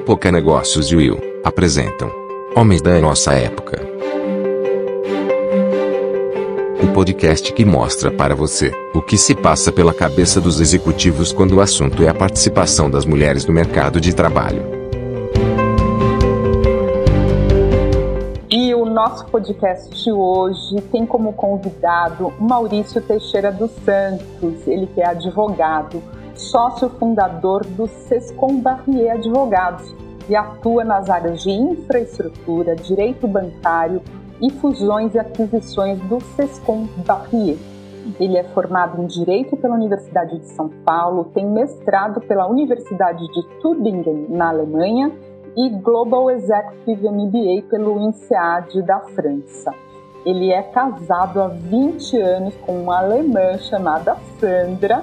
Época Negócios e Will apresentam Homens da Nossa Época. O podcast que mostra para você o que se passa pela cabeça dos executivos quando o assunto é a participação das mulheres no mercado de trabalho. E o nosso podcast de hoje tem como convidado Maurício Teixeira dos Santos, ele que é advogado sócio fundador do Sescom Barrier Advogados e atua nas áreas de infraestrutura, direito bancário e fusões e aquisições do Sescom Barrier. Ele é formado em Direito pela Universidade de São Paulo, tem mestrado pela Universidade de Tübingen, na Alemanha, e Global Executive MBA pelo INSEAD da França. Ele é casado há 20 anos com uma alemã chamada Sandra,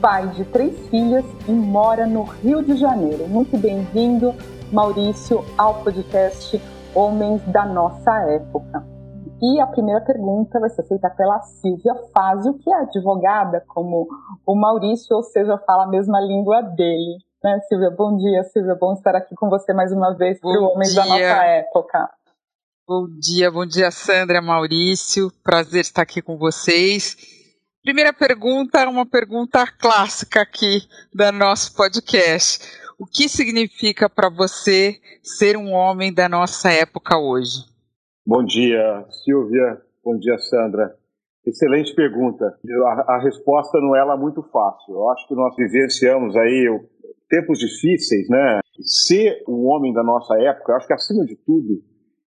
pai de três filhas e mora no Rio de Janeiro. Muito bem-vindo, Maurício, ao podcast Homens da Nossa Época. E a primeira pergunta vai ser feita pela Silvia Fazio, que é advogada como o Maurício, ou seja, fala a mesma língua dele. Né, Silvia? Bom dia, Silvia. Bom estar aqui com você mais uma vez para o Homens dia. da Nossa Época. Bom dia, bom dia, Sandra, Maurício. Prazer estar aqui com vocês. Primeira pergunta uma pergunta clássica aqui do nosso podcast. O que significa para você ser um homem da nossa época hoje? Bom dia, Silvia. Bom dia, Sandra. Excelente pergunta. A, a resposta não é lá muito fácil. Eu acho que nós vivenciamos aí tempos difíceis, né? Ser um homem da nossa época, eu acho que acima de tudo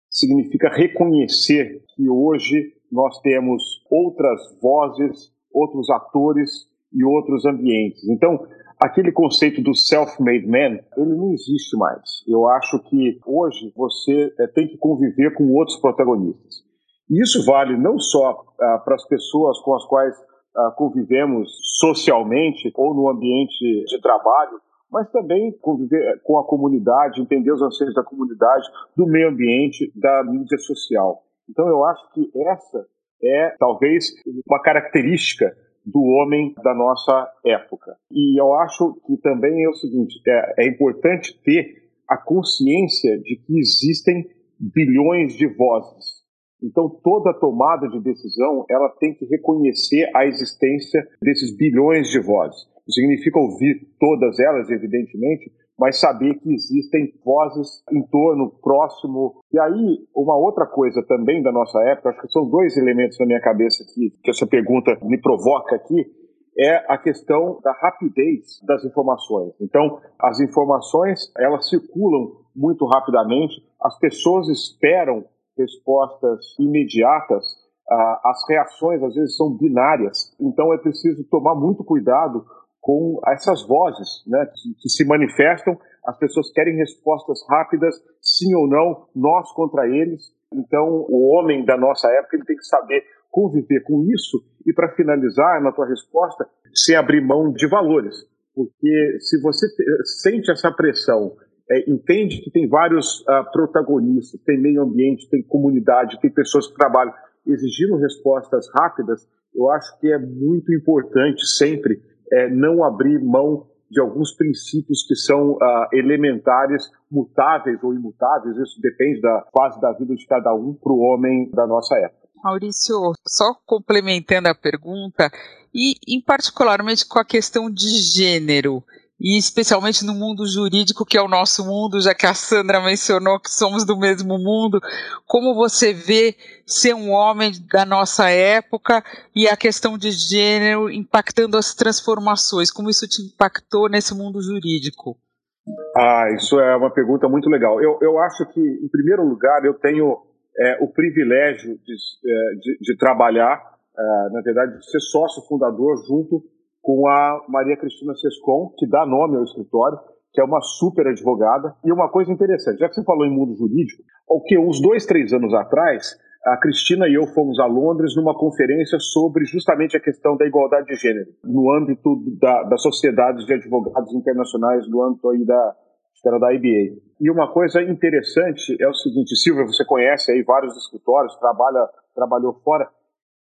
significa reconhecer que hoje nós temos outras vozes outros atores e outros ambientes. Então, aquele conceito do self-made man, ele não existe mais. Eu acho que hoje você é, tem que conviver com outros protagonistas. E isso vale não só ah, para as pessoas com as quais ah, convivemos socialmente ou no ambiente de trabalho, mas também conviver com a comunidade, entender os anseios da comunidade, do meio ambiente, da mídia social. Então eu acho que essa é talvez uma característica do homem da nossa época. E eu acho que também é o seguinte: é, é importante ter a consciência de que existem bilhões de vozes. Então, toda tomada de decisão ela tem que reconhecer a existência desses bilhões de vozes. Significa ouvir todas elas, evidentemente, mas saber que existem vozes em torno, próximo. E aí, uma outra coisa também da nossa época, acho que são dois elementos na minha cabeça que, que essa pergunta me provoca aqui, é a questão da rapidez das informações. Então, as informações, elas circulam muito rapidamente, as pessoas esperam respostas imediatas, as reações às vezes são binárias, então é preciso tomar muito cuidado com essas vozes né, que, que, se manifestam. As pessoas querem respostas rápidas, sim ou não, nós contra eles. Então, o homem da nossa época ele tem que saber conviver com isso. E para finalizar na tua resposta, sem abrir mão de valores, porque se você sente essa pressão, é, entende que tem vários uh, protagonistas, tem meio ambiente, tem comunidade, tem pessoas que trabalham exigindo respostas rápidas, eu acho que é muito importante sempre é, não abrir mão de alguns princípios que são uh, elementares, mutáveis ou imutáveis, isso depende da fase da vida de cada um para o homem da nossa época. Maurício, só complementando a pergunta, e em particularmente com a questão de gênero, e especialmente no mundo jurídico, que é o nosso mundo, já que a Sandra mencionou que somos do mesmo mundo, como você vê ser um homem da nossa época e a questão de gênero impactando as transformações, como isso te impactou nesse mundo jurídico? Ah, isso é uma pergunta muito legal. Eu, eu acho que, em primeiro lugar, eu tenho é, o privilégio de, é, de, de trabalhar, é, na verdade, de ser sócio fundador junto com a Maria Cristina Sescon, que dá nome ao escritório, que é uma super advogada. E uma coisa interessante, já que você falou em mundo jurídico, o que uns dois, três anos atrás, a Cristina e eu fomos a Londres numa conferência sobre justamente a questão da igualdade de gênero, no âmbito da, das sociedades de advogados internacionais, no âmbito aí da, era da IBA. E uma coisa interessante é o seguinte, Silvia, você conhece aí vários escritórios, trabalha, trabalhou fora,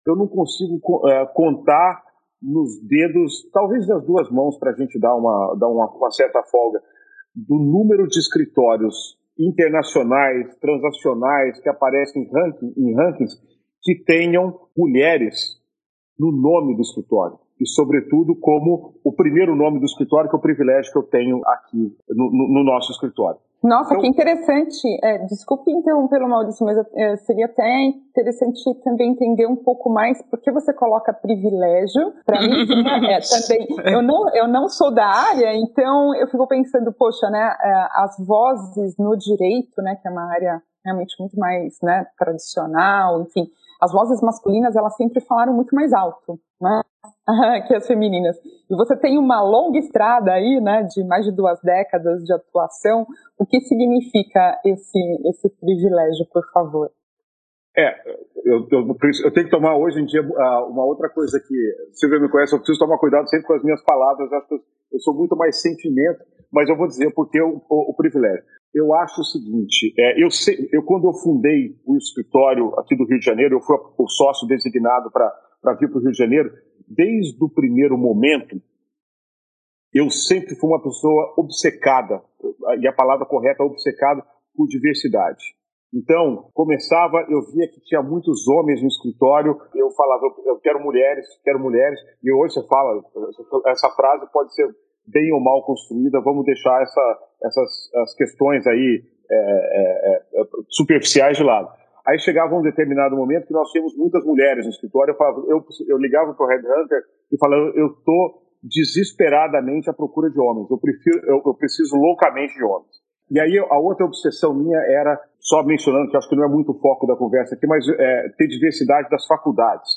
eu não consigo uh, contar nos dedos, talvez das duas mãos, para a gente dar, uma, dar uma, uma certa folga. do número de escritórios internacionais, transacionais, que aparecem em, ranking, em rankings, que tenham mulheres no nome do escritório. E, sobretudo, como o primeiro nome do escritório, que é o privilégio que eu tenho aqui no, no, no nosso escritório. Nossa, então, que interessante. É, desculpe interrompê-lo, Maurício, mas é, seria até interessante também entender um pouco mais por que você coloca privilégio. Para mim, é, também. Eu não, eu não sou da área, então eu fico pensando, poxa, né, é, as vozes no direito, né, que é uma área realmente muito mais né, tradicional, enfim, as vozes masculinas elas sempre falaram muito mais alto, né? que as femininas. E você tem uma longa estrada aí, né, de mais de duas décadas de atuação. O que significa esse esse privilégio, por favor? É, eu, eu, eu, tenho que tomar hoje em dia ah, uma outra coisa que Silvia me conhece, eu preciso tomar cuidado sempre com as minhas palavras, eu acho que eu, sou muito mais sentimento, mas eu vou dizer porque o, o, o privilégio. Eu acho o seguinte, é, eu, eu quando eu fundei o escritório aqui do Rio de Janeiro, eu fui o sócio designado para vir para o Rio de Janeiro, desde o primeiro momento, eu sempre fui uma pessoa obcecada, e a palavra correta é obcecada, por diversidade. Então, começava, eu via que tinha muitos homens no escritório, eu falava, eu quero mulheres, quero mulheres, e hoje você fala, essa frase pode ser bem ou mal construída, vamos deixar essa, essas as questões aí é, é, é, superficiais de lado. Aí chegava um determinado momento que nós tínhamos muitas mulheres no escritório, eu, falava, eu, eu ligava para o Headhunter e falava, eu estou desesperadamente à procura de homens, eu, prefiro, eu, eu preciso loucamente de homens. E aí a outra obsessão minha era, só mencionando, que acho que não é muito o foco da conversa aqui, mas é, ter diversidade das faculdades.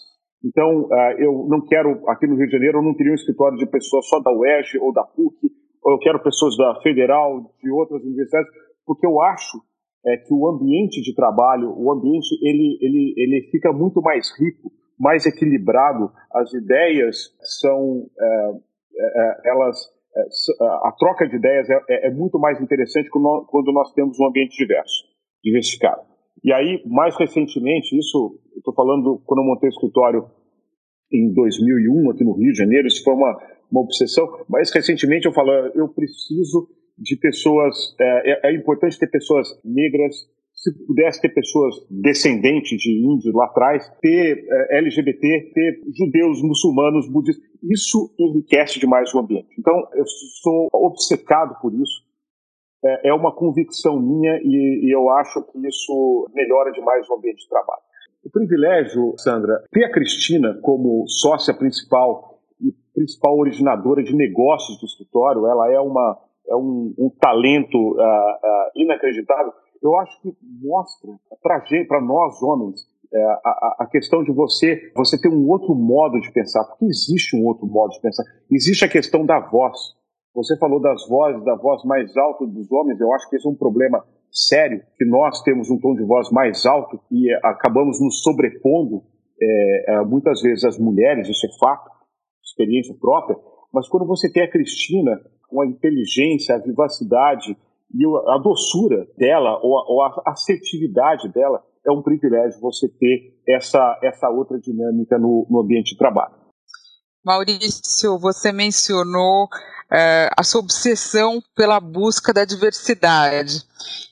Então, uh, eu não quero, aqui no Rio de Janeiro, eu não teria um escritório de pessoas só da UERJ ou da PUC, ou eu quero pessoas da Federal, de outras universidades, porque eu acho é, que o ambiente de trabalho, o ambiente, ele, ele, ele fica muito mais rico, mais equilibrado, as ideias são, é, é, elas, a troca de ideias é, é muito mais interessante quando nós temos um ambiente diverso, diversificado. E aí, mais recentemente, isso, estou falando quando eu montei o escritório em 2001 aqui no Rio de Janeiro, isso foi uma, uma obsessão, mas recentemente eu falo, eu preciso de pessoas, é, é, é importante ter pessoas negras, se pudesse ter pessoas descendentes de índios lá atrás, ter é, LGBT, ter judeus, muçulmanos, budistas, isso enriquece demais o ambiente. Então, eu sou obcecado por isso é, é uma convicção minha e, e eu acho que isso melhora demais o ambiente de trabalho. O privilégio, Sandra, ter a Cristina como sócia principal e principal originadora de negócios do escritório, ela é, uma, é um, um talento uh, uh, inacreditável. Eu acho que mostra para nós homens é, a, a, questão de você você ter um outro modo de pensar, porque existe um outro modo de pensar. Existe a questão da voz. Você falou das vozes, da voz mais alta dos homens, eu acho que esse é um problema sério, que nós temos um tom de voz mais alto e acabamos nos sobrepondo é, é, muitas vezes às mulheres, isso é fato, experiência própria, mas quando você tem a Cristina com a inteligência, a vivacidade e a doçura dela, ou a, ou a assertividade dela, é um privilégio você ter essa, essa outra dinâmica no, no ambiente de trabalho. Maurício, você mencionou é, a sua obsessão pela busca da diversidade.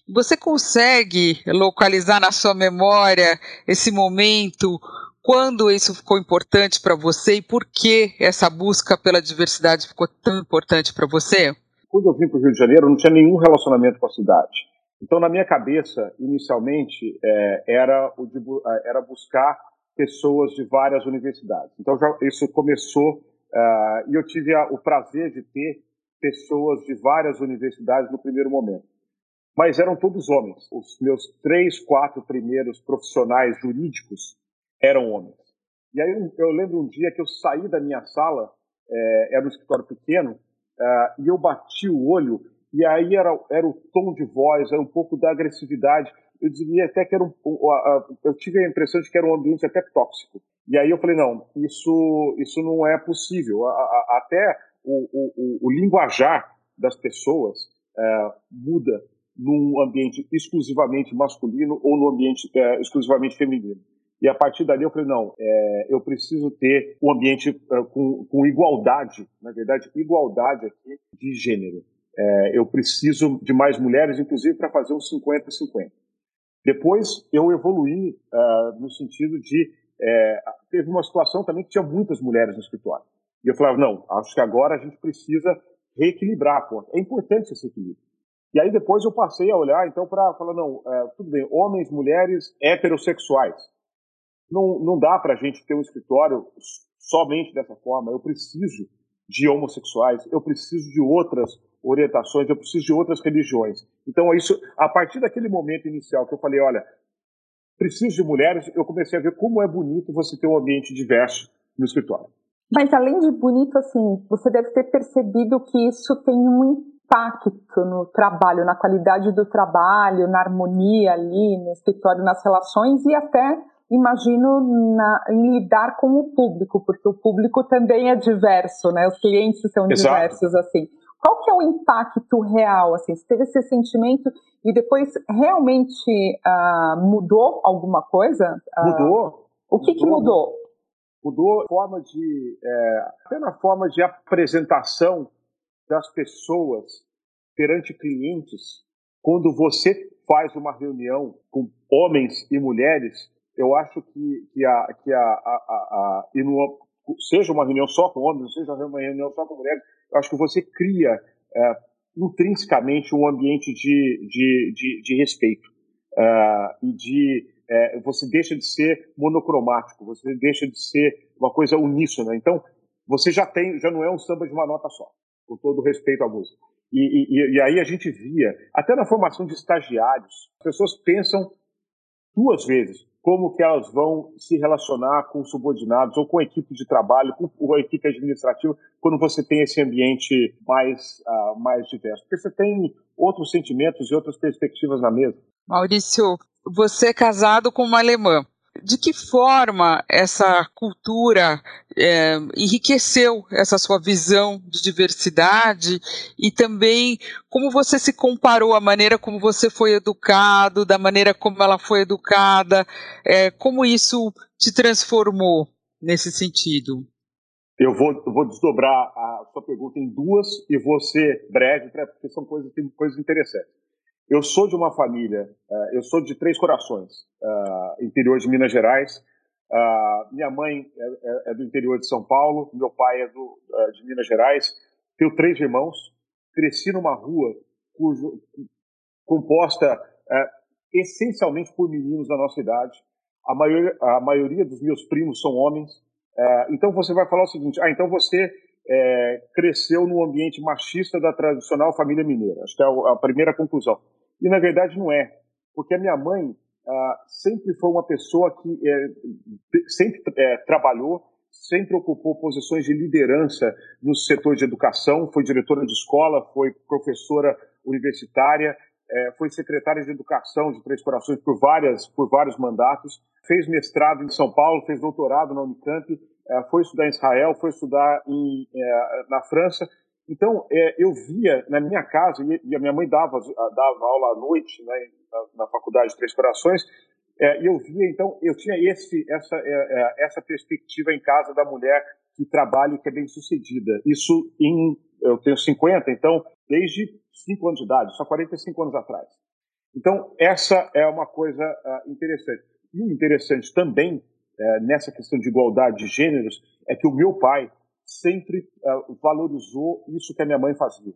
Você consegue localizar na sua memória esse momento, quando isso ficou importante para você e por que essa busca pela diversidade ficou tão importante para você? Quando eu vim para o Rio de Janeiro, não tinha nenhum relacionamento com a cidade. Então, na minha cabeça, inicialmente, é, era, o de, era buscar pessoas de várias universidades. Então, já, isso começou Uh, e eu tive a, o prazer de ter pessoas de várias universidades no primeiro momento. Mas eram todos homens. Os meus três, quatro primeiros profissionais jurídicos eram homens. E aí eu, lembro um dia que eu saí da minha sala, é, era um escritório pequeno, uh, e eu bati o olho, e aí era, era o tom de voz, era um pouco da agressividade. Eu diria até que era um, eu tive a impressão de que era um ambiente até tóxico. E aí eu falei, não, isso, isso não é possível. A, a, até o, o, o, linguajar das pessoas é, muda num ambiente exclusivamente masculino ou num ambiente é, exclusivamente feminino. E a partir dali eu falei, não, é, eu preciso ter um ambiente é, com, com, igualdade, na verdade, igualdade aqui de gênero. É, eu preciso de mais mulheres, inclusive para fazer um 50-50. Depois eu evoluí uh, no sentido de é, teve uma situação também que tinha muitas mulheres no escritório. E eu falava, não, acho que agora a gente precisa reequilibrar a. É importante esse equilíbrio. E aí depois eu passei a olhar, então, para falar, não, é, tudo bem, homens, mulheres, heterossexuais. Não, não dá para a gente ter um escritório somente dessa forma. Eu preciso de homossexuais, eu preciso de outras orientações, eu preciso de outras religiões. Então, é isso, a partir daquele momento inicial que eu falei, olha, preciso de mulheres, eu comecei a ver como é bonito você ter um ambiente diverso no escritório. Mas além de bonito, assim, você deve ter percebido que isso tem um impacto no trabalho, na qualidade do trabalho, na harmonia ali no escritório, nas relações e até imagino na, em lidar com o público, porque o público também é diverso, né? Os clientes são Exato. diversos assim. Qual que é o impacto real? Assim, você teve esse sentimento e depois realmente uh, mudou alguma coisa? Uh, mudou. O que mudou. que mudou? Mudou a forma de é, até na forma de apresentação das pessoas perante clientes, quando você faz uma reunião com homens e mulheres, eu acho que, que, a, que a, a, a, e numa, seja uma reunião só com homens, seja uma reunião só com mulheres, eu acho que você cria é, intrinsecamente um ambiente de, de, de, de respeito uh, e de é, você deixa de ser monocromático, você deixa de ser uma coisa uníssona. Então, você já tem, já não é um samba de uma nota só com todo respeito à música. E, e, e, aí a gente via, até na formação de estagiários, as pessoas pensam duas vezes como que elas vão se relacionar com subordinados ou com a equipe de trabalho, com a equipe administrativa, quando você tem esse ambiente mais, uh, mais diverso. Porque você tem outros sentimentos e outras perspectivas na mesa. Maurício, você é casado com uma alemã de que forma essa cultura é, enriqueceu essa sua visão de diversidade e também como você se comparou à maneira como você foi educado, da maneira como ela foi educada, é, como isso te transformou nesse sentido? Eu vou, vou desdobrar a sua pergunta em duas e vou ser breve, porque são coisas, coisas interessantes. Eu sou de uma família, uh, eu sou de Três Corações, uh, interior de Minas Gerais. Uh, minha mãe é, é, é, do interior de São Paulo, meu pai é do, de Minas Gerais. Tenho três irmãos. Cresci numa rua cujo, composta essencialmente por meninos da nossa idade. A maioria, a maioria dos meus primos são homens. então você vai falar o seguinte: ah, então você é, cresceu num ambiente machista da tradicional família mineira. Acho que é a primeira conclusão. E na verdade não é, porque a minha mãe ah, sempre foi uma pessoa que é, sempre é, trabalhou, sempre ocupou posições de liderança no setor de educação, foi diretora de escola, foi professora universitária, é, foi secretária de educação de Três Corações por várias por vários mandatos, fez mestrado em São Paulo, fez doutorado na Unicamp foi estudar em Israel, foi estudar em, na França. Então, é, eu via na minha casa, e a minha mãe dava, dava aula à noite né, na, na Faculdade de Três Corações, e eu via, então, eu tinha esse, essa, essa perspectiva em casa da mulher que trabalha e que é bem sucedida. Isso em, eu tenho 50, então, desde 5 anos de idade, só 45 anos atrás. Então, essa é uma coisa uh, interessante. E interessante também é, nessa questão de igualdade de gêneros é que o meu pai sempre é, valorizou isso que a minha mãe fazia.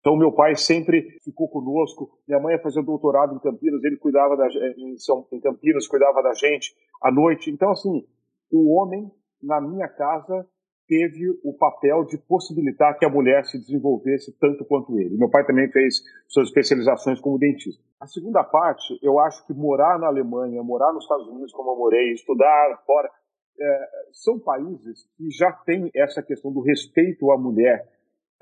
Então, meu pai sempre ficou conosco. Minha mãe ia fazer doutorado em Campinas, ele cuidava da, em, São, em Campinas, cuidava da gente à noite. Então, assim, o homem na minha casa teve o papel de possibilitar que a mulher se desenvolvesse tanto quanto ele. Meu pai também fez suas especializações como dentista. A segunda parte, eu acho que morar na Alemanha, morar nos Estados Unidos, como eu morei, estudar fora, é, são países que já têm essa questão do respeito à mulher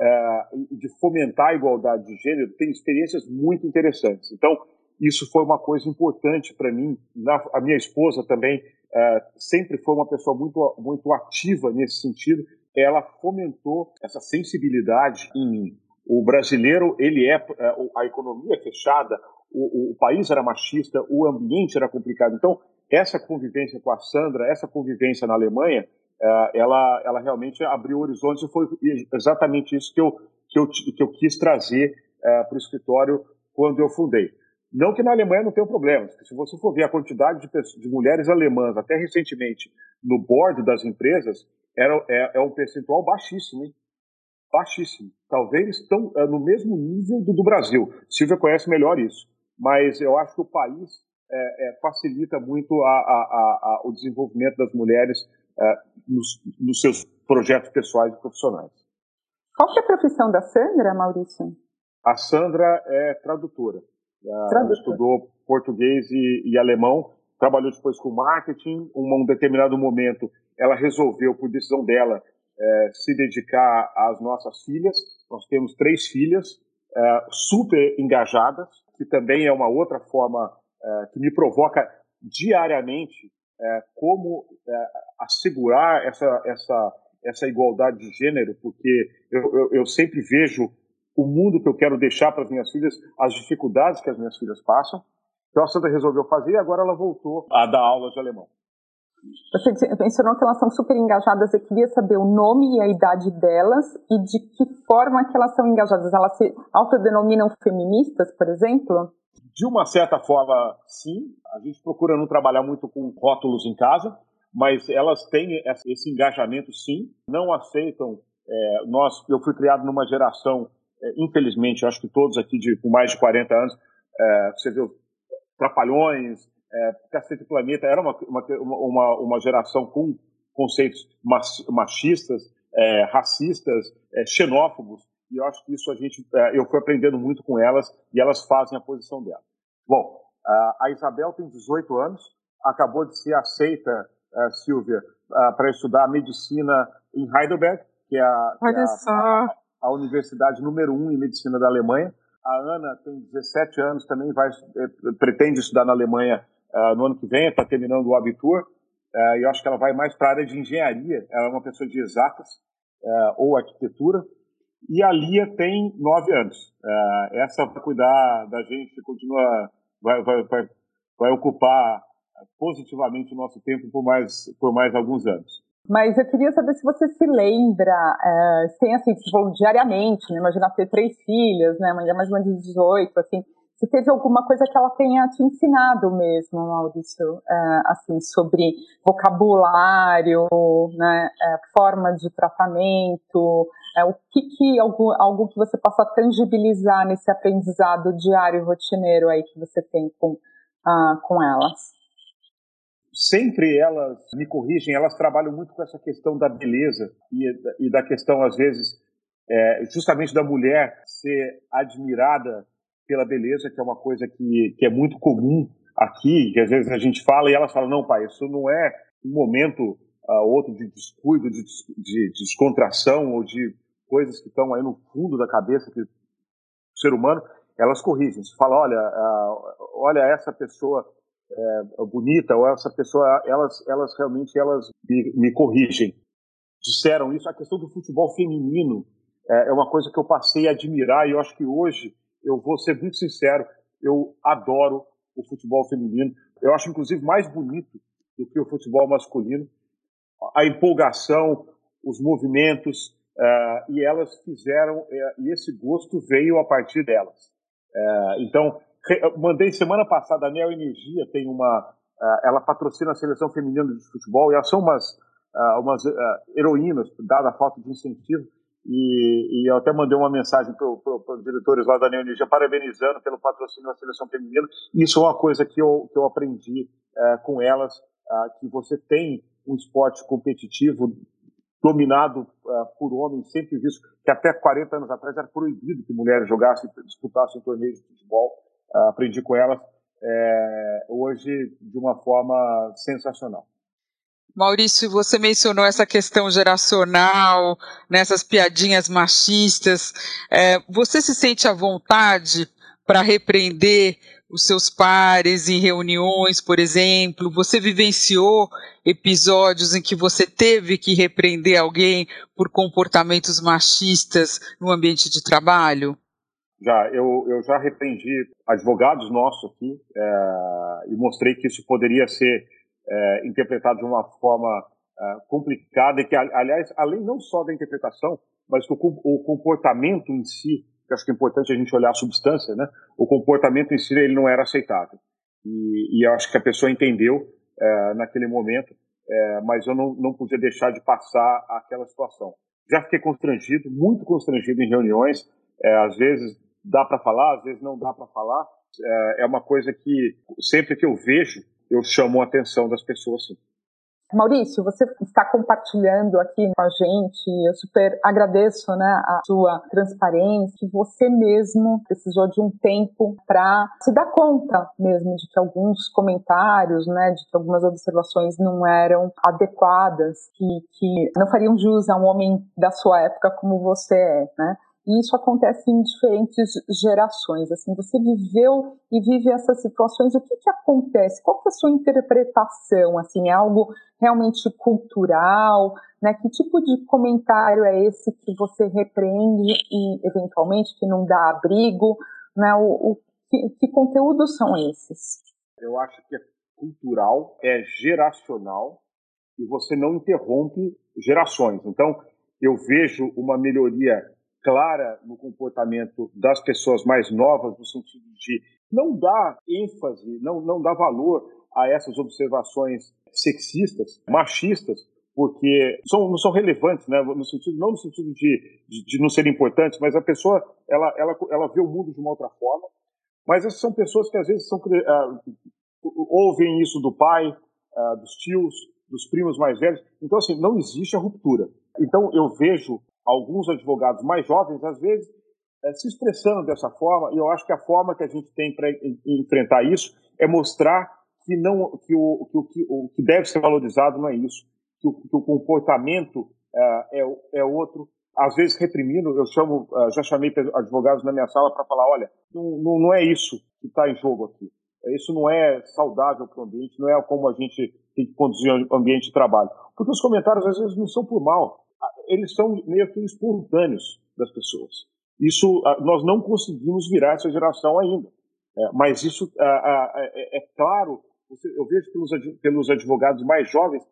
é, e de fomentar a igualdade de gênero, tem experiências muito interessantes. Então, isso foi uma coisa importante para mim. Na, a minha esposa também é, sempre foi uma pessoa muito, muito ativa nesse sentido. Ela fomentou essa sensibilidade em mim. O brasileiro, ele é, é a economia fechada, o, o, país era machista, o ambiente era complicado. Então, essa convivência com a Sandra, essa convivência na Alemanha, é, ela, ela realmente abriu horizontes e foi exatamente isso que eu, que eu, que eu quis trazer uh, para o escritório quando eu fundei. Não que na Alemanha não tenha problemas, se você for ver a quantidade de, pessoas, de mulheres alemãs, até recentemente, no board das empresas, era, é, é um percentual baixíssimo, hein? Baixíssimo. Talvez estão é, no mesmo nível do, do Brasil. Silvia conhece melhor isso. Mas eu acho que o país é, é, facilita muito a, a, a, o desenvolvimento das mulheres é, nos, nos, seus projetos pessoais e profissionais. Qual que é a profissão da Sandra, Maurício? A Sandra é tradutora. Ela estudou português e, e, alemão, trabalhou depois com marketing. Um, um determinado momento, ela resolveu, por decisão dela, é, se dedicar às nossas filhas. Nós temos três filhas é, super engajadas, que também é uma outra forma que me provoca diariamente é, como é, assegurar essa, essa, essa igualdade de gênero, porque eu, eu, eu sempre vejo o mundo que eu quero deixar para as minhas filhas, as dificuldades que as minhas filhas passam. Então a Sandra resolveu fazer e agora ela voltou a dar aulas de alemão. Você mencionou que elas são super engajadas. Eu queria saber o nome e a idade delas e de que forma que elas são engajadas. Elas se autodenominam feministas, por exemplo? De uma certa forma, sim. A gente procura não trabalhar muito com rótulos em casa, mas elas têm esse engajamento, sim. Não aceitam. É, nós, eu fui criado numa geração é, infelizmente, acho que todos aqui de, com mais de 40 anos, é, você viu Trapalhões, é, Cacete Planeta, era uma, uma, uma, uma geração com conceitos machistas, é, racistas, é, xenófobos, e eu acho que isso a gente, é, eu fui aprendendo muito com elas, e elas fazem a posição delas. Bom, a Isabel tem 18 anos, acabou de ser aceita, é, Silvia, para estudar medicina em Heidelberg, que é a, é a, a universidade número um em medicina da Alemanha. A Ana tem 17 anos, também vai eh, pretende estudar na Alemanha uh, no ano que vem, está terminando o Abitur. Uh, e eu acho que ela vai mais para a área de engenharia. Ela é uma pessoa de exatas uh, ou arquitetura. E a Lia tem 9 anos. essa vai cuidar da gente, continua, vai, vai, vai, vai ocupar positivamente o nosso tempo por mais, por mais alguns anos. Mas eu queria saber se você se lembra, é, tem assim, tipo, diariamente, né? Imagina ter três filhas, né? Mãe mais uma de 18, assim. Se teve alguma coisa que ela tenha te ensinado mesmo, Maurício, é, assim, sobre vocabulário, né? É, forma de tratamento, é, o que que, algo, algo que você possa tangibilizar nesse aprendizado diário rotineiro aí que você tem com, uh, com elas? sempre elas me corrigem, elas trabalham muito com essa questão da beleza e, e da questão, às vezes, é, justamente da mulher ser admirada pela beleza, que é uma coisa que, que é muito comum aqui, que às vezes a gente fala e elas falam, não, pai, isso não é um momento uh, outro de descuido, de, de, de, descontração ou de coisas que estão aí no fundo da cabeça que, do ser humano, elas corrigem. Você fala, olha, olha essa pessoa é, bonita ou essa pessoa, elas, elas realmente elas me, me, corrigem. Disseram isso. A questão do futebol feminino é, é, uma coisa que eu passei a admirar e eu acho que hoje eu vou ser muito sincero, eu adoro o futebol feminino. Eu acho inclusive mais bonito do que o futebol masculino. A empolgação, os movimentos é, e elas fizeram é, e esse gosto veio a partir delas. É, então mandei semana passada, a Neo Energia tem uma. Uh, ela patrocina a seleção feminina de futebol e elas são umas, uh, umas uh, heroínas, dada a falta de incentivo. E, e eu até mandei uma mensagem para os diretores lá da Neo Energia parabenizando pelo patrocínio da seleção feminina. Isso é uma coisa que eu, que eu aprendi com elas, que você tem um esporte competitivo dominado por homens, sempre visto que até 40 anos atrás era proibido que mulheres jogassem, disputassem torneios de futebol aprendi com elas é, hoje de uma forma sensacional. Maurício, você mencionou essa questão geracional, nessas piadinhas machistas. É, você se sente à vontade para repreender os seus pares em reuniões, por exemplo? Você vivenciou episódios em que você teve que repreender alguém por comportamentos machistas no ambiente de trabalho? Já, eu, eu já repreendi advogados nossos aqui é, e mostrei que isso poderia ser é, interpretado de uma forma é, complicada e que, aliás, além não só da interpretação, mas que o, o comportamento em si, que acho que é importante a gente olhar a substância, né? O comportamento em si ele não era aceitável. E, e eu acho que a pessoa entendeu é, naquele momento, é, mas eu não, não podia deixar de passar aquela situação. Já fiquei constrangido, muito constrangido em reuniões, é, às vezes dá para falar, às vezes não dá para falar. É, é uma coisa que sempre que eu vejo, eu chamo a atenção das pessoas. Sim. Maurício, você está compartilhando aqui com a gente, eu super agradeço né, a sua transparência, que você mesmo precisou de um tempo para se dar conta mesmo de que alguns comentários, né, de que algumas observações não eram adequadas, que, que não fariam jus a um homem da sua época como você é, né? E isso acontece em diferentes gerações. Assim, você viveu e vive essas situações. O que, que acontece? Qual que é a sua interpretação? Assim, é algo realmente cultural? Né? Que tipo de comentário é esse que você repreende e, eventualmente, que não dá abrigo? Né? O, o que, que conteúdos são esses? Eu acho que é cultural, é geracional e você não interrompe gerações. Então, eu vejo uma melhoria clara no comportamento das pessoas mais novas, no sentido de não dar ênfase, não, não dar valor a essas observações sexistas, machistas, porque são, não são relevantes, né? no sentido, não no sentido de, de, de, não serem importantes, mas a pessoa ela, ela, ela vê o mundo de uma outra forma. Mas essas são pessoas que às vezes são, uh, ouvem isso do pai, uh, dos tios, dos primos mais velhos. Então, assim, não existe a ruptura. Então, eu vejo alguns advogados mais jovens, às vezes, é, se expressando dessa forma, e eu acho que a forma que a gente tem para enfrentar isso é mostrar que, não, que, o, que, o, que, o que deve ser valorizado não é isso, que o, que o comportamento é, é, é, outro, às vezes reprimindo, eu chamo, é, já chamei advogados na minha sala para falar, olha, não, não, não é isso que está em jogo aqui. Isso não é saudável para o ambiente, não é como a gente tem que conduzir o ambiente de trabalho. Porque os comentários às vezes não são por mal, eles são meio que espontâneos das pessoas. Isso nós não conseguimos virar essa geração ainda. É, mas isso é, é, claro, eu vejo pelos, pelos advogados mais jovens,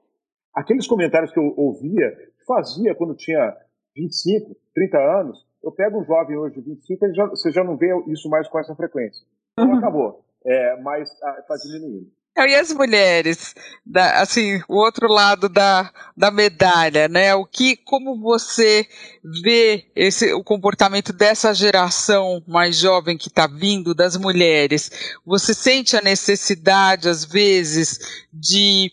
aqueles comentários que eu ouvia, fazia quando tinha 25, 30 anos, eu pego um jovem hoje de 25, já, você já não vê isso mais com essa frequência. Então uhum. acabou, é, mas está diminuindo. E as mulheres, da, assim, o outro lado da, da medalha, né? O que, como você vê esse, o comportamento dessa geração mais jovem que está vindo, das mulheres? Você sente a necessidade, às vezes, de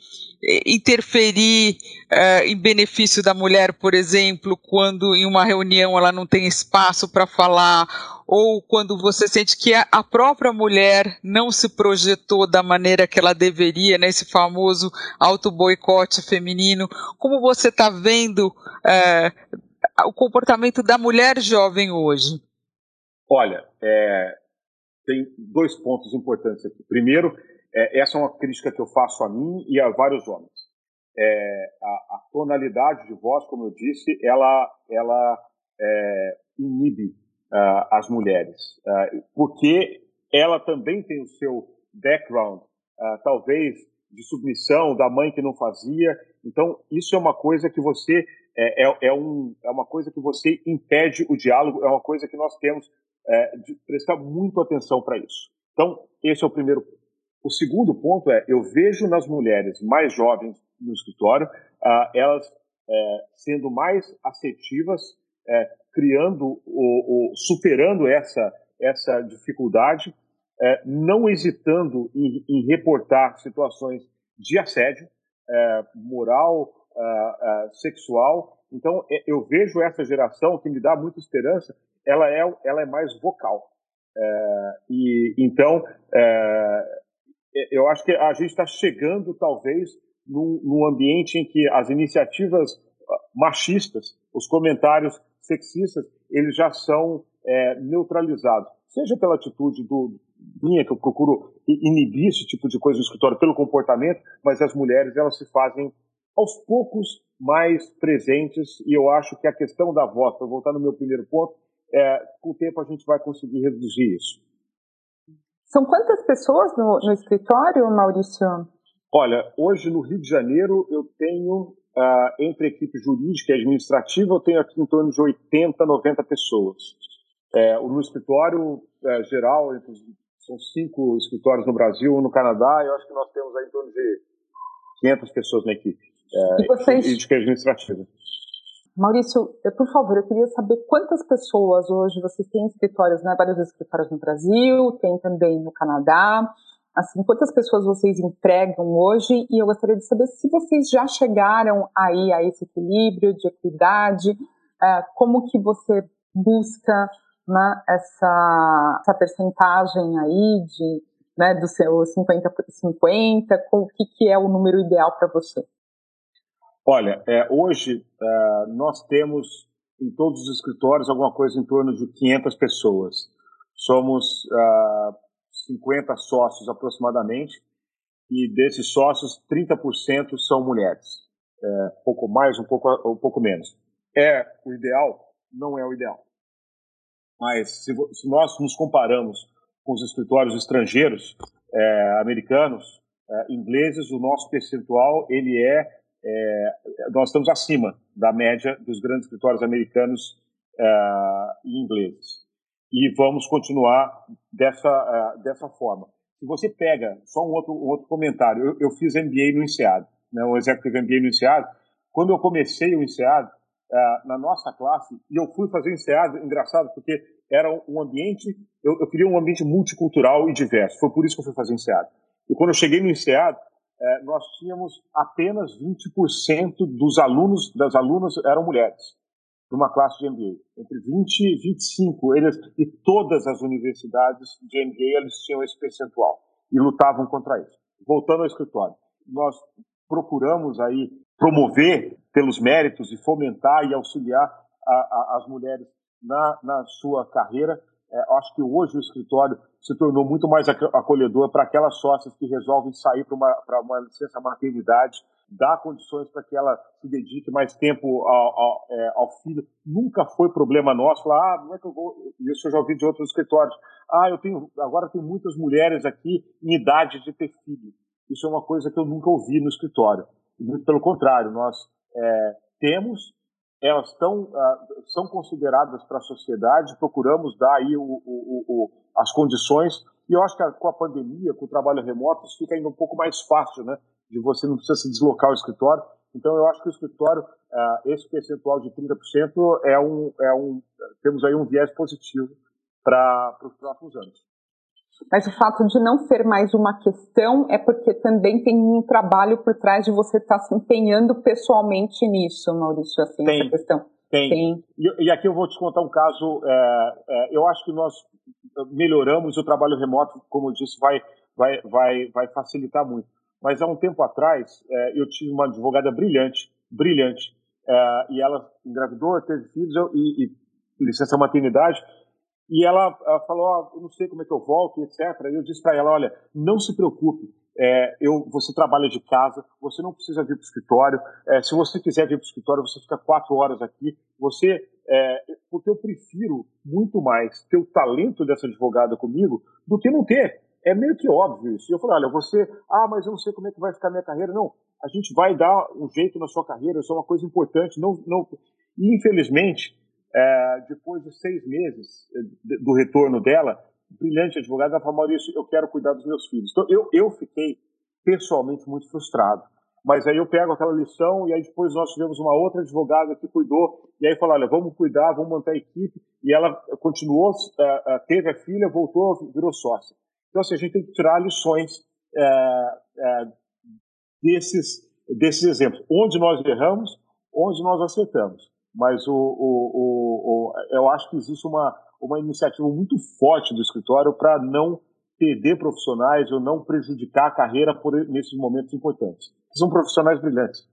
interferir uh, em benefício da mulher, por exemplo, quando em uma reunião ela não tem espaço para falar, ou quando você sente que a própria mulher não se projetou da maneira que ela deveria, nesse né, famoso auto-boicote feminino. Como você está vendo uh, o comportamento da mulher jovem hoje? Olha, é, tem dois pontos importantes aqui. Primeiro, é, essa é uma crítica que eu faço a mim e a vários homens. É, a, a, tonalidade de voz, como eu disse, ela, ela é, inibe uh, as mulheres, uh, porque ela também tem o seu background, uh, talvez de submissão da mãe que não fazia. Então, isso é uma coisa que você é, é, é, um, é uma coisa que você impede o diálogo, é uma coisa que nós temos é, de prestar muito atenção para isso. Então, esse é o primeiro ponto. O segundo ponto é, eu vejo nas mulheres mais jovens no escritório, elas é, sendo mais assertivas, é, criando, o, o, superando essa, essa dificuldade, é, não hesitando em, em, reportar situações de assédio é, moral, é, sexual. Então, é, eu vejo essa geração que me dá muita esperança, ela é, ela é mais vocal. e então é, eu acho que a gente está chegando, talvez, num, num, ambiente em que as iniciativas ah, machistas, os comentários sexistas, eles já são é, neutralizados. Seja pela atitude do minha, que eu procuro inibir esse tipo de coisa no escritório, pelo comportamento, mas as mulheres, elas se fazem aos poucos mais presentes, e eu acho que a questão da voz, para voltar no meu primeiro ponto, é, com o tempo a gente vai conseguir reduzir isso. São quantas pessoas no, no escritório, Maurício? Olha, hoje no Rio de Janeiro eu tenho uh, entre equipe jurídica e administrativa, eu tenho aqui em torno de 80, 90 pessoas. É, no escritório é, geral, são cinco escritórios no Brasil, um no Canadá, eu acho que nós temos aí em torno de 500 pessoas na equipe. É, e vocês... Jurídica e administrativa. Maurício, por favor, eu queria saber quantas pessoas hoje vocês têm escritórios, né, vários escritórios no Brasil, tem também no Canadá, assim, quantas pessoas vocês empregam hoje e eu gostaria de saber se vocês já chegaram aí a esse equilíbrio de equidade, é, como que você busca né, essa, essa percentagem aí de, né, do seu 50 por 50, o que, que é o número ideal para você? Olha, é, hoje é, nós temos em todos os escritórios alguma coisa em torno de 500 pessoas. Somos uh, 50 sócios aproximadamente, e desses sócios, 30% são mulheres. É, pouco mais, um pouco, um pouco menos. É o ideal? Não é o ideal. Mas se, se nós nos comparamos com os escritórios estrangeiros, é, americanos, é, ingleses, o nosso percentual ele é é, nós estamos acima da média dos grandes escritórios americanos é, e ingleses. E vamos continuar dessa, é, dessa forma. Se você pega, só um outro, um outro comentário, eu, eu fiz MBA no INSEAD, né, um MBA no INSEAD. Quando eu comecei o INSEAD, é, na nossa classe, e eu fui fazer o INSEAD, engraçado, porque era um ambiente, eu, eu queria um ambiente multicultural e diverso, foi por isso que eu fui fazer o INSEAD. E quando eu cheguei no INSEAD, é, nós tínhamos apenas 20% dos alunos, das alunas eram mulheres, numa classe de MBA. Entre 20 e 25, eles, e todas as universidades de MBA eles tinham esse percentual e lutavam contra isso. Voltando ao escritório, nós procuramos aí promover pelos méritos e fomentar e auxiliar a, a, as mulheres na, na sua carreira é, acho que hoje o escritório se tornou muito mais acolhedor para aquelas sócias que resolvem sair para uma, uma licença maternidade, dar condições para que ela se dedique mais tempo ao, ao, é, ao, filho. Nunca foi problema nosso falar, ah, como é que eu vou. Isso eu já ouvi de outros escritórios. Ah, eu tenho. Agora tem muitas mulheres aqui em idade de ter filho. Isso é uma coisa que eu nunca ouvi no escritório. Muito pelo contrário, nós é, temos elas estão, uh, são consideradas para a sociedade, procuramos dar aí o, o, o, as condições, e eu acho que com a pandemia, com o trabalho remoto, isso fica ainda um pouco mais fácil, né? De você não precisa se deslocar ao escritório. Então, eu acho que o escritório, uh, esse percentual de 30% é um, é um, temos aí um viés positivo para os próximos anos. Mas o fato de não ser mais uma questão é porque também tem um trabalho por trás de você estar tá se empenhando pessoalmente nisso, Maurício, assim, tem, essa questão. Tem. tem. E, e, aqui eu vou te contar um caso. É, é, eu acho que nós melhoramos o trabalho remoto, como eu disse, vai, vai, vai, vai facilitar muito. Mas há um tempo atrás, é, eu tive uma advogada brilhante, brilhante, é, e ela engravidou, teve filhos e, e licença maternidade e ela, ela falou, oh, eu não sei como é que eu volto, etc. E eu disse para ela, olha, não se preocupe, é, eu, você trabalha de casa, você não precisa vir para o escritório. É, se você quiser vir para o escritório, você fica quatro horas aqui. Você, é, porque eu prefiro muito mais ter o talento dessa advogada comigo do que não ter. É meio que óbvio isso. Eu falei, olha, você, ah, mas eu não sei como é que vai ficar a minha carreira. Não, a gente vai dar um jeito na sua carreira, isso é uma coisa importante. Não, não... E, infelizmente, é, depois de seis meses eh, do retorno dela, brilhante advogada, ela falou, Maurício, eu quero cuidar dos meus filhos. Então, eu, eu fiquei pessoalmente muito frustrado. Mas aí eu pego aquela lição e aí depois nós tivemos uma outra advogada que cuidou e aí falou, olha, vamos cuidar, vamos manter a equipe. E ela continuou, uh, teve a filha, voltou, virou sócia. Então, assim, a gente tem que tirar lições uh, uh, desses, desses exemplos. Onde nós erramos, onde nós acertamos mas o, o, o, eu acho que existe uma, uma iniciativa muito forte do escritório para não perder profissionais ou não prejudicar a carreira por nesses momentos importantes. São profissionais brilhantes.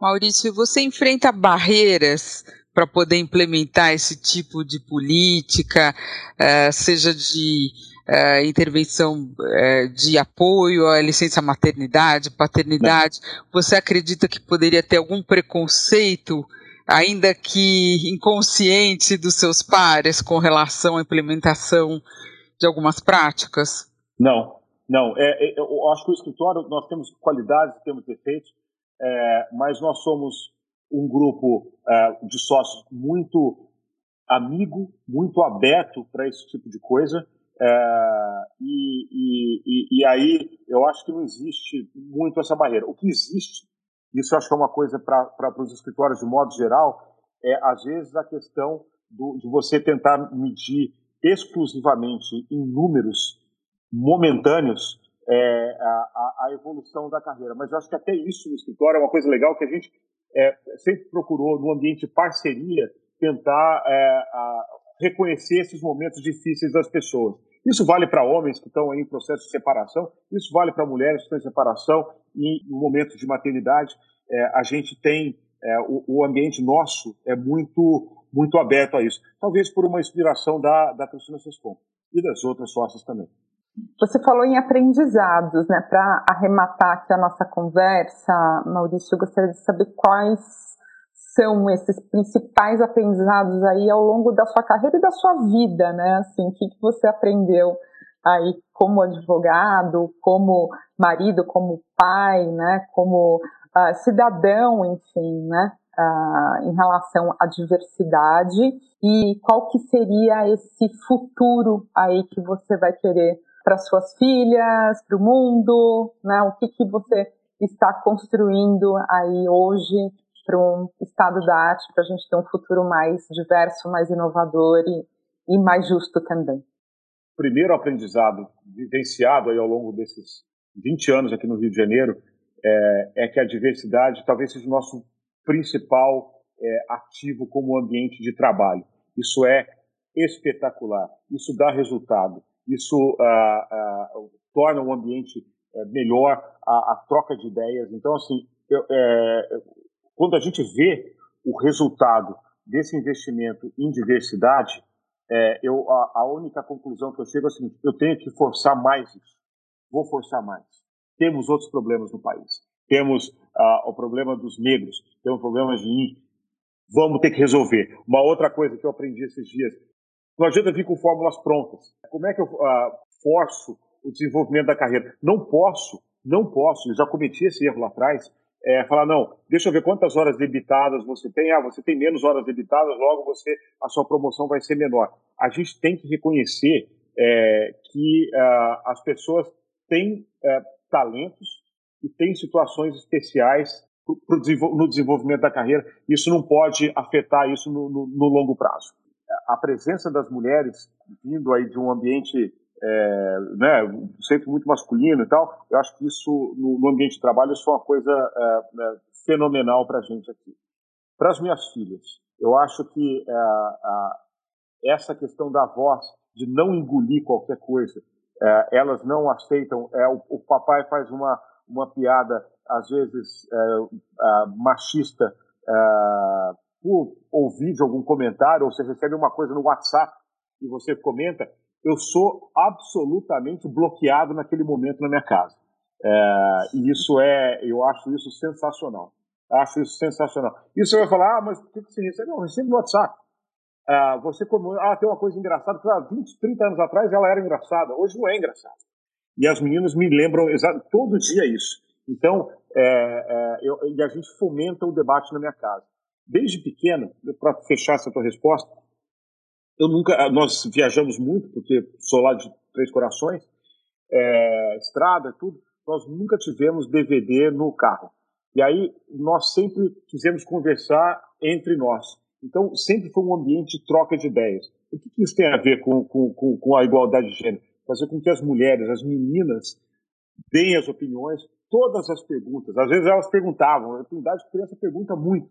Maurício, você enfrenta barreiras para poder implementar esse tipo de política, uh, seja de uh, intervenção uh, de apoio à licença maternidade, paternidade? Não. Você acredita que poderia ter algum preconceito ainda que inconsciente dos seus pares com relação à implementação de algumas práticas? Não, não. É, é, eu acho que o escritório, nós temos qualidades, temos defeitos. é, mas nós somos um grupo é, de sócios muito amigo, muito aberto para esse tipo de coisa. É, e, e, e, aí eu acho que não existe muito essa barreira. O que existe, isso acho que é uma coisa para os escritórios de modo geral, é às vezes a questão do, de você tentar medir exclusivamente em números momentâneos é, a, a, evolução da carreira. Mas eu acho que até isso no escritório é uma coisa legal que a gente é, sempre procurou, no ambiente de parceria, tentar é, a, reconhecer esses momentos difíceis das pessoas. Isso vale para homens que estão em processo de separação, isso vale para mulheres que estão em separação e no momento de maternidade. É, a gente tem é, o, o, ambiente nosso é muito muito aberto a isso. Talvez por uma inspiração da, da Cristina Sescon e das outras sócias também. Você falou em aprendizados, né? Para arrematar aqui a nossa conversa, Maurício, eu gostaria de saber quais são esses principais aprendizados aí ao longo da sua carreira e da sua vida, né? Assim, o que, que você aprendeu aí como advogado, como marido, como pai, né? Como uh, cidadão, enfim, né? Uh, em relação à diversidade e qual que seria esse futuro aí que você vai querer para suas filhas, para o mundo, né? O que que você está construindo aí hoje para um estado da arte, para a gente ter um futuro mais diverso, mais inovador e, e mais justo também. Primeiro aprendizado vivenciado aí ao longo desses 20 anos aqui no Rio de Janeiro é, é que a diversidade talvez seja o nosso principal é, ativo como ambiente de trabalho. Isso é espetacular, isso dá resultado, isso ah, ah, torna o ambiente é, melhor, a, a, troca de ideias. Então, assim, eu, é, quando a gente vê o resultado desse investimento em diversidade, é, eu, a, a, única conclusão que eu chego é a seguinte: eu tenho que forçar mais isso. Vou forçar mais. Temos outros problemas no país. Temos ah, o problema dos negros, temos problemas de índios. Vamos ter que resolver. Uma outra coisa que eu aprendi esses dias: não adianta vir com fórmulas prontas. Como é que eu ah, forço o desenvolvimento da carreira? Não posso, não posso. Eu já cometi esse erro lá atrás é, falar, não, deixa eu ver quantas horas debitadas você tem, ah, você tem menos horas debitadas, logo você, a sua promoção vai ser menor. A gente tem que reconhecer é, que uh, as pessoas têm uh, talentos e têm situações especiais pro, pro, no desenvolvimento da carreira, isso não pode afetar isso no, no, no longo prazo. A presença das mulheres vindo aí de um ambiente é, né, sempre muito masculino e tal, eu acho que isso, no, ambiente de trabalho, isso é uma coisa é, é, fenomenal para a gente aqui. Para as minhas filhas, eu acho que é, essa questão da voz, de não engolir qualquer coisa, é, elas não aceitam, é, o, o, papai faz uma, uma piada, às vezes, machista, por ouvir de algum comentário, ou você recebe uma coisa no WhatsApp e você comenta, eu sou absolutamente bloqueado naquele momento na minha casa. É, e isso é, eu acho isso sensacional. Acho isso sensacional. E você vai falar, ah, mas por que você recebe? Não, eu recebo WhatsApp. Ah, você como, ah, tem uma coisa engraçada, que há 20, 30 anos atrás ela era engraçada, hoje não é engraçada. E as meninas me lembram todo dia isso. Então, é, é, eu, e a gente fomenta o debate na minha casa. Desde pequeno, para fechar essa tua resposta, eu nunca, nós viajamos muito, porque sou lá de Três Corações, é, estrada, tudo. Nós nunca tivemos DVD no carro. E aí nós sempre quisemos conversar entre nós. Então sempre foi um ambiente de troca de ideias. O que, que isso tem a ver com, com, com, a igualdade de gênero? Fazer com que as mulheres, as meninas, deem as opiniões, todas as perguntas. Às vezes elas perguntavam, a idade de criança pergunta muito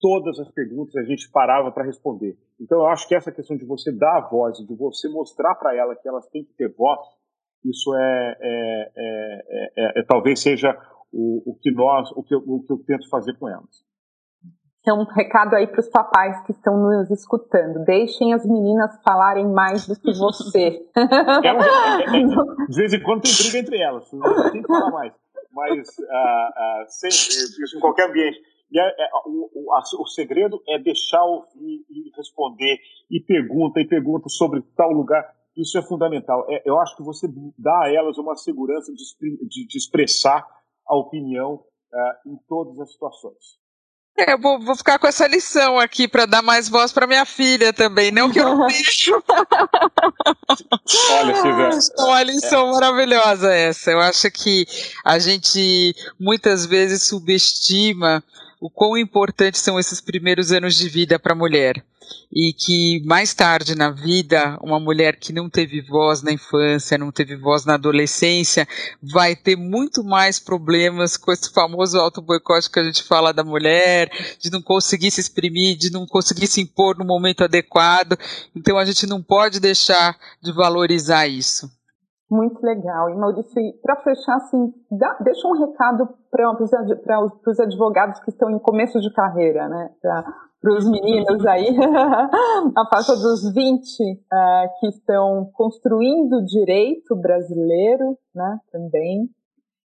todas as perguntas a gente parava para responder. Então eu acho que essa questão de você dar a voz, de você mostrar para ela que elas têm que ter voz, isso é, é, é, é talvez seja o, o, que nós, o que, eu, o que eu tento fazer com elas. Então, um recado aí para os papais que estão nos escutando. Deixem as meninas falarem mais do que você. Elas, de vez em quando tem briga entre elas. Tem que falar mais. Mas uh, uh, sempre, em qualquer ambiente. E é, é, o, a, o, segredo é deixar ouvir e responder, e pergunta, e pergunta sobre tal lugar. Isso é fundamental. É, eu acho que você dá a elas uma segurança de, de, de expressar a opinião uh, em todas as situações. É, eu vou, vou, ficar com essa lição aqui para dar mais voz para minha filha também, não que eu não deixo. Olha, Silvia. É uma lição é. maravilhosa essa. Eu acho que a gente muitas vezes subestima o quão importantes são esses primeiros anos de vida para a mulher. E que mais tarde na vida, uma mulher que não teve voz na infância, não teve voz na adolescência, vai ter muito mais problemas com esse famoso auto-boicote que a gente fala da mulher, de não conseguir se exprimir, de não conseguir se impor no momento adequado. Então a gente não pode deixar de valorizar isso. Muito legal. E Maurício, para fechar, assim, dá, deixa um recado para os advogados que estão em começo de carreira, né? Para os meninos aí, a faixa dos 20, uh, é, que estão construindo direito brasileiro, né? Também,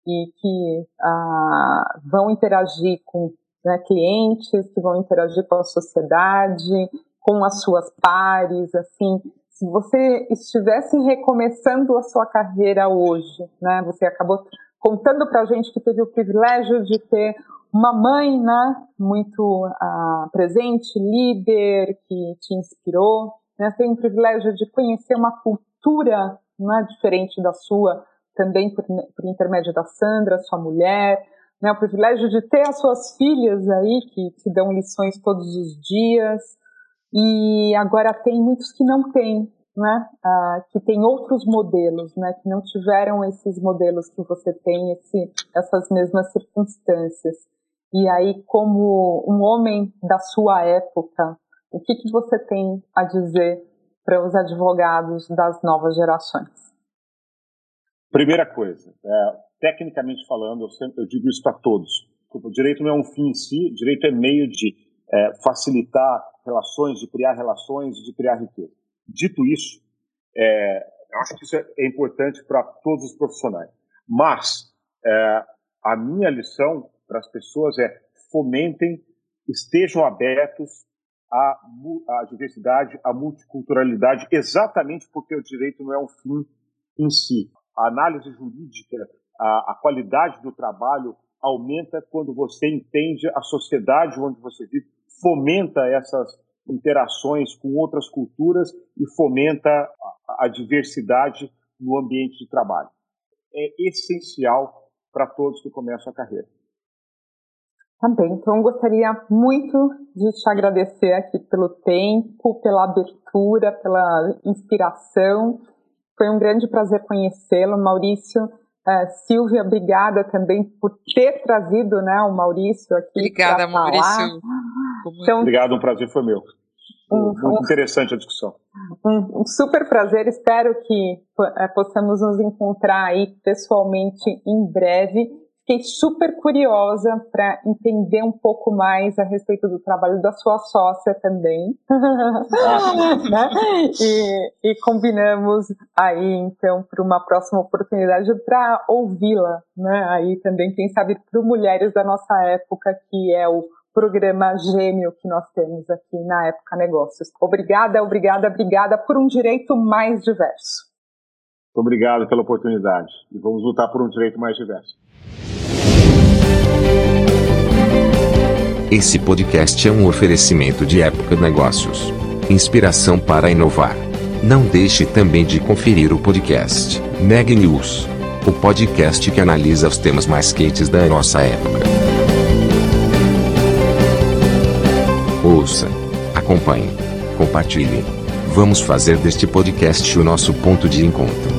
e que uh, vão interagir com né, clientes, que vão interagir com a sociedade, com as suas pares, assim, se você estivesse recomeçando a sua carreira hoje, né, você acabou contando para a gente que teve o privilégio de ter uma mãe, né, muito uh, presente, líder, que te inspirou, né, tem o privilégio de conhecer uma cultura né, diferente da sua, também por, por intermédio da Sandra, sua mulher, né, o privilégio de ter as suas filhas aí que te dão lições todos os dias, e agora tem muitos que não têm, né? Ah, que tem outros modelos, né? Que não tiveram esses modelos que você tem, esse, essas mesmas circunstâncias. E aí, como um homem da sua época, o que, que você tem a dizer para os advogados das novas gerações? Primeira coisa, é, tecnicamente falando, eu, sempre, eu digo isso para todos. O direito não é um fim em si, o direito é meio de é, facilitar relações, de criar relações, de criar riqueza. Dito isso, é, eu acho que isso é importante para todos os profissionais. Mas é, a minha lição para as pessoas é fomentem, estejam abertos à, à diversidade, à multiculturalidade, exatamente porque o direito não é um fim em si. A análise jurídica, a, a qualidade do trabalho aumenta quando você entende a sociedade onde você vive, fomenta essas interações com outras culturas e fomenta a, diversidade no ambiente de trabalho. É essencial para todos que começam a carreira. Tá então gostaria muito de te agradecer aqui pelo tempo, pela abertura, pela inspiração. Foi um grande prazer conhecê-lo, Maurício. Uh, Silvia, obrigada também por ter trazido né, o Maurício aqui. Obrigada, Maurício. Então, Obrigado, um prazer foi meu. Um, Muito interessante a discussão. Um, um, super prazer. Espero que uh, possamos nos encontrar aí pessoalmente em breve. Fiquei super curiosa para entender um pouco mais a respeito do trabalho da sua sócia também. Né? e, e, combinamos aí, então, para uma próxima oportunidade para ouvi-la. Né? Aí também, quem sabe, para mulheres da nossa época, que é o programa gêmeo que nós temos aqui na Época Negócios. Obrigada, obrigada, obrigada por um direito mais diverso. Muito obrigado pela oportunidade e vamos lutar por um direito mais diverso. Esse podcast é um oferecimento de Época Negócios. Inspiração para inovar. Não deixe também de conferir o podcast Neg News, o podcast que analisa os temas mais quentes da nossa época. Ouça, acompanhe, compartilhe. Vamos fazer deste podcast o nosso ponto de encontro.